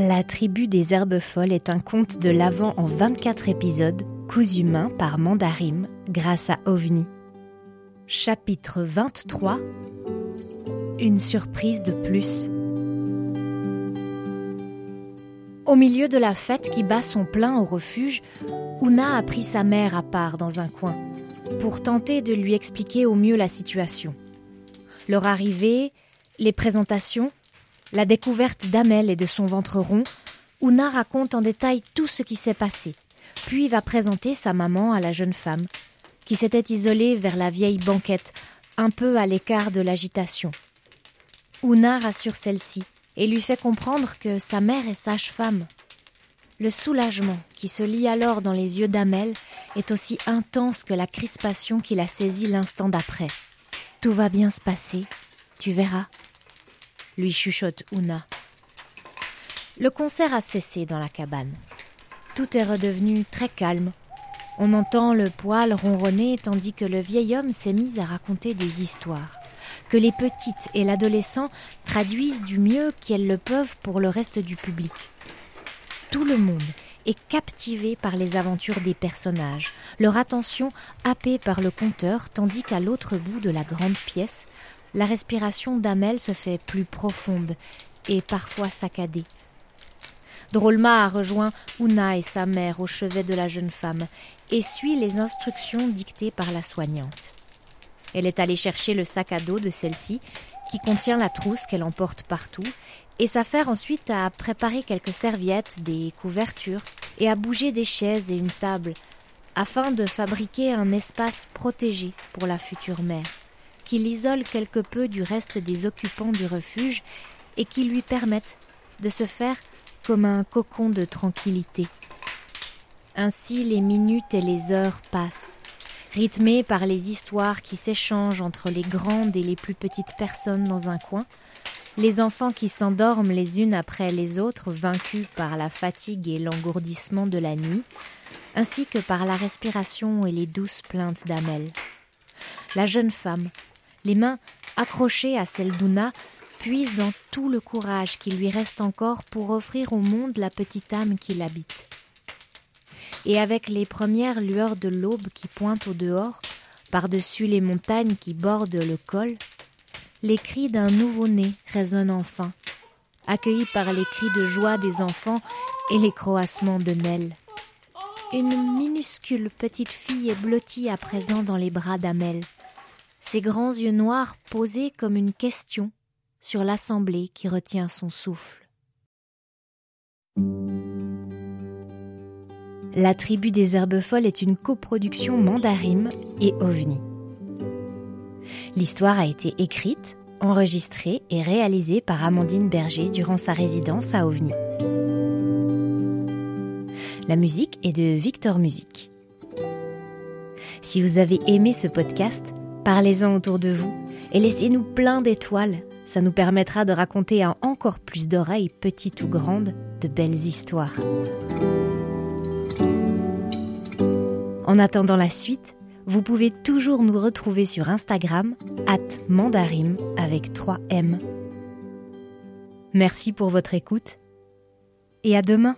La tribu des herbes folles est un conte de l'Avent en 24 épisodes, cousu main par Mandarim grâce à OVNI. Chapitre 23 Une surprise de plus. Au milieu de la fête qui bat son plein au refuge, Una a pris sa mère à part dans un coin pour tenter de lui expliquer au mieux la situation. Leur arrivée, les présentations, la découverte d'Amel et de son ventre rond, Una raconte en détail tout ce qui s'est passé, puis va présenter sa maman à la jeune femme, qui s'était isolée vers la vieille banquette, un peu à l'écart de l'agitation. Una rassure celle-ci et lui fait comprendre que sa mère est sage-femme. Le soulagement qui se lit alors dans les yeux d'Amel est aussi intense que la crispation qui la saisit l'instant d'après. Tout va bien se passer, tu verras, lui chuchote Una. Le concert a cessé dans la cabane. Tout est redevenu très calme. On entend le poêle ronronner tandis que le vieil homme s'est mis à raconter des histoires, que les petites et l'adolescent traduisent du mieux qu'elles le peuvent pour le reste du public. Tout le monde est captivé par les aventures des personnages, leur attention happée par le conteur, tandis qu'à l'autre bout de la grande pièce, la respiration d'Amel se fait plus profonde et parfois saccadée. Drolma a rejoint Una et sa mère au chevet de la jeune femme et suit les instructions dictées par la soignante. Elle est allée chercher le sac à dos de celle-ci, qui contient la trousse qu'elle emporte partout, et s'affaire ensuite à préparer quelques serviettes, des couvertures, et à bouger des chaises et une table, afin de fabriquer un espace protégé pour la future mère qui l'isole quelque peu du reste des occupants du refuge et qui lui permettent de se faire comme un cocon de tranquillité. Ainsi les minutes et les heures passent, rythmées par les histoires qui s'échangent entre les grandes et les plus petites personnes dans un coin, les enfants qui s'endorment les unes après les autres, vaincus par la fatigue et l'engourdissement de la nuit, ainsi que par la respiration et les douces plaintes d'Amel. La jeune femme, les mains accrochées à celles d'Una puisent dans tout le courage qui lui reste encore pour offrir au monde la petite âme qui l'habite. Et avec les premières lueurs de l'aube qui pointent au dehors, par-dessus les montagnes qui bordent le col, les cris d'un nouveau-né résonnent enfin, accueillis par les cris de joie des enfants et les croassements de Nell. Une minuscule petite fille est blottie à présent dans les bras d'Amel ses grands yeux noirs posés comme une question sur l'assemblée qui retient son souffle. La tribu des herbes folles est une coproduction Mandarim et OVNI. L'histoire a été écrite, enregistrée et réalisée par Amandine Berger durant sa résidence à OVNI. La musique est de Victor Music. Si vous avez aimé ce podcast, Parlez-en autour de vous et laissez-nous plein d'étoiles. Ça nous permettra de raconter à encore plus d'oreilles, petites ou grandes, de belles histoires. En attendant la suite, vous pouvez toujours nous retrouver sur Instagram, at mandarim avec 3 M. Merci pour votre écoute et à demain.